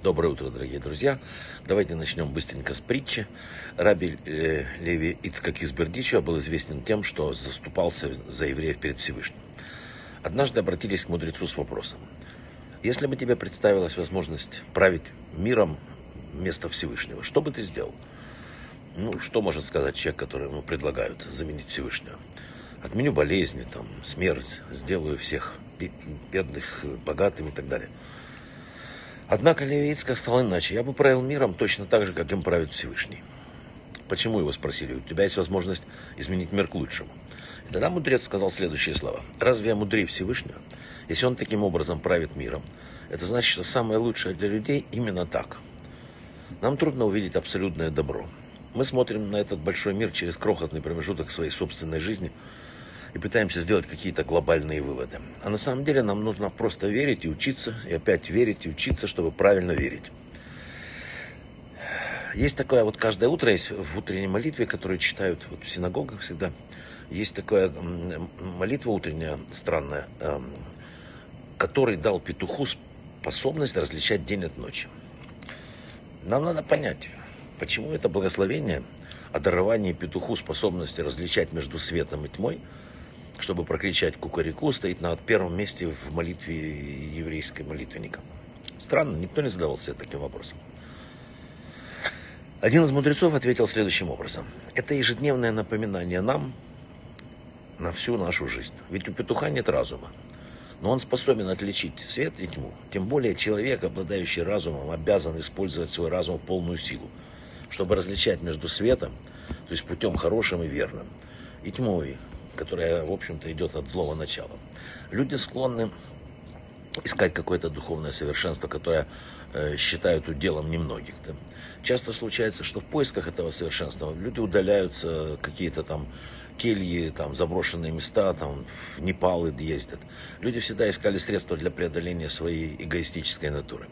Доброе утро, дорогие друзья. Давайте начнем быстренько с притчи. Раби э, Леви Ицкак из Бердичева был известен тем, что заступался за евреев перед Всевышним. Однажды обратились к мудрецу с вопросом. Если бы тебе представилась возможность править миром вместо Всевышнего, что бы ты сделал? Ну, что может сказать человек, который ему предлагают заменить Всевышнего? Отменю болезни, там, смерть, сделаю всех бедных богатыми и так далее. Однако Левицкая сказал иначе. Я бы правил миром точно так же, как им правит Всевышний. Почему его спросили? У тебя есть возможность изменить мир к лучшему. И тогда мудрец сказал следующие слова. Разве я мудрее Всевышнего? Если он таким образом правит миром, это значит, что самое лучшее для людей именно так. Нам трудно увидеть абсолютное добро. Мы смотрим на этот большой мир через крохотный промежуток своей собственной жизни – и пытаемся сделать какие-то глобальные выводы. А на самом деле нам нужно просто верить и учиться, и опять верить и учиться, чтобы правильно верить. Есть такое, вот каждое утро есть в утренней молитве, которую читают вот в синагогах всегда, есть такая молитва утренняя, странная, эм, который дал петуху способность различать день от ночи. Нам надо понять, почему это благословение о даровании петуху способности различать между светом и тьмой – чтобы прокричать кукареку, стоит на первом месте в молитве еврейской молитвенника. Странно, никто не задавался таким вопросом. Один из мудрецов ответил следующим образом. Это ежедневное напоминание нам на всю нашу жизнь. Ведь у петуха нет разума. Но он способен отличить свет и тьму. Тем более человек, обладающий разумом, обязан использовать свой разум в полную силу, чтобы различать между светом, то есть путем хорошим и верным, и тьмой, которая, в общем-то, идет от злого начала. Люди склонны искать какое-то духовное совершенство, которое э, считают уделом немногих. Да? Часто случается, что в поисках этого совершенства люди удаляются какие-то там кельи, там заброшенные места, там в Непал ездят. Люди всегда искали средства для преодоления своей эгоистической натуры.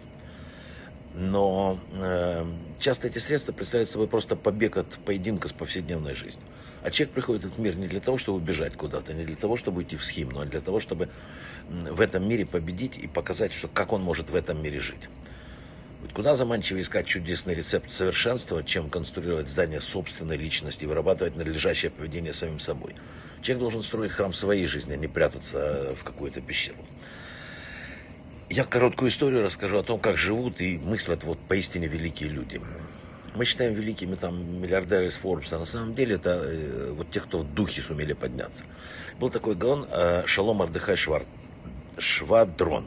Но э, часто эти средства представляют собой просто побег от поединка с повседневной жизнью. А человек приходит в этот мир не для того, чтобы убежать куда-то, не для того, чтобы уйти в схиму, а для того, чтобы в этом мире победить и показать, что как он может в этом мире жить. Ведь куда заманчивее искать чудесный рецепт совершенства, чем конструировать здание собственной личности и вырабатывать надлежащее поведение самим собой. Человек должен строить храм своей жизни, а не прятаться в какую-то пещеру. Я короткую историю расскажу о том, как живут и мыслят вот поистине великие люди. Мы считаем великими там миллиардеры из Forbes, а на самом деле это э, вот те, кто в духе сумели подняться. Был такой гаон э, Шалом Ардыхай Швар, Швадрон.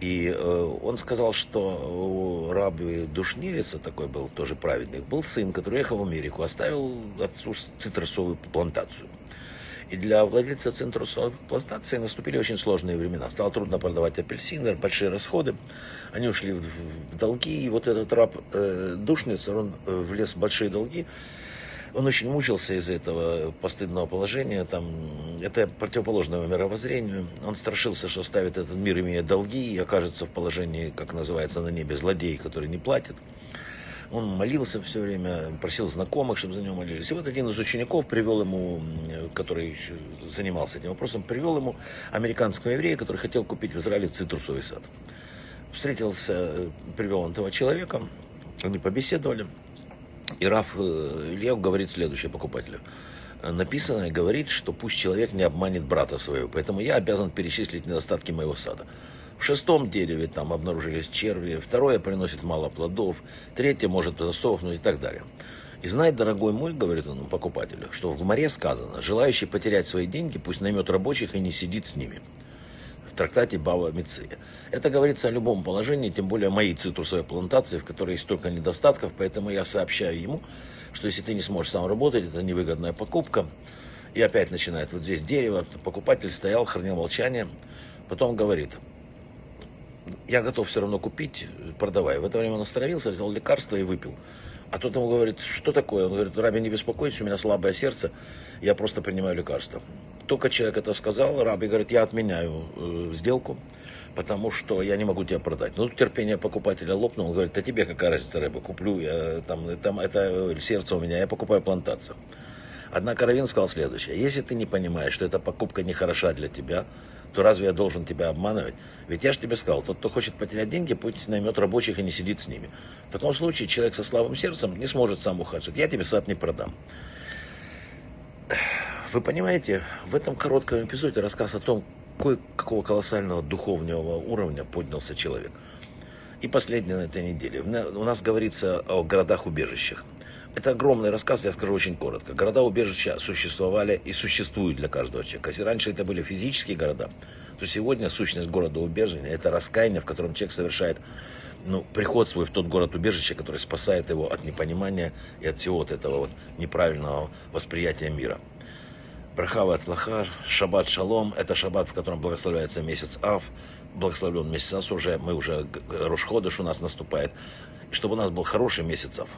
И э, он сказал, что у раби Душнилица, такой был тоже праведник, был сын, который ехал в Америку, оставил отцу цитрусовую плантацию. И для владельца центра пластации наступили очень сложные времена. Стало трудно продавать апельсины, большие расходы. Они ушли в, в долги. И вот этот раб э, душница, он э, влез в большие долги. Он очень мучился из-за этого постыдного положения. Там, это противоположное мировоззрению. Он страшился, что ставит этот мир, имея долги, и окажется в положении, как называется на небе, злодей, который не платит. Он молился все время, просил знакомых, чтобы за него молились. И вот один из учеников привел ему, который занимался этим вопросом, привел ему американского еврея, который хотел купить в Израиле цитрусовый сад. Встретился, привел он этого человека, они побеседовали. И Раф э, Ильев говорит следующее покупателю. Написанное говорит, что пусть человек не обманет брата своего, поэтому я обязан перечислить недостатки моего сада. В шестом дереве там обнаружились черви, второе приносит мало плодов, третье может засохнуть и так далее. И знай, дорогой мой, говорит он покупателю, что в Гмаре сказано, желающий потерять свои деньги, пусть наймет рабочих и не сидит с ними. В трактате Бава Миция. Это говорится о любом положении, тем более о моей цитрусовой плантации, в которой есть столько недостатков, поэтому я сообщаю ему, что если ты не сможешь сам работать, это невыгодная покупка. И опять начинает вот здесь дерево, покупатель стоял, хранил молчание, потом говорит, я готов все равно купить, продавай. В это время он остановился, взял лекарство и выпил. А тот ему говорит, что такое? Он говорит, Раби, не беспокойтесь, у меня слабое сердце, я просто принимаю лекарство. Только человек это сказал, Раби говорит, я отменяю э, сделку, потому что я не могу тебя продать. Ну, терпение покупателя лопнуло, он говорит, а тебе какая разница, Раби, куплю, я, там, там, это сердце у меня, я покупаю плантацию. Однако Равин сказал следующее. Если ты не понимаешь, что эта покупка не хороша для тебя, то разве я должен тебя обманывать? Ведь я же тебе сказал, тот, кто хочет потерять деньги, пусть наймет рабочих и не сидит с ними. В таком случае человек со слабым сердцем не сможет сам ухаживать. Я тебе сад не продам. Вы понимаете, в этом коротком эпизоде рассказ о том, какой, какого колоссального духовного уровня поднялся человек. И последнее на этой неделе. У нас говорится о городах-убежищах. Это огромный рассказ, я скажу очень коротко. Города-убежища существовали и существуют для каждого человека. Если раньше это были физические города, то сегодня сущность города-убежища – это раскаяние, в котором человек совершает ну, приход свой в тот город-убежище, который спасает его от непонимания и от всего вот этого вот неправильного восприятия мира. Брахава от Лаха, Шаббат Шалом, это шаббат, в котором благословляется месяц Ав, благословлен месяц Ав уже, мы уже Рошходыш у нас наступает, чтобы у нас был хороший месяц Ав.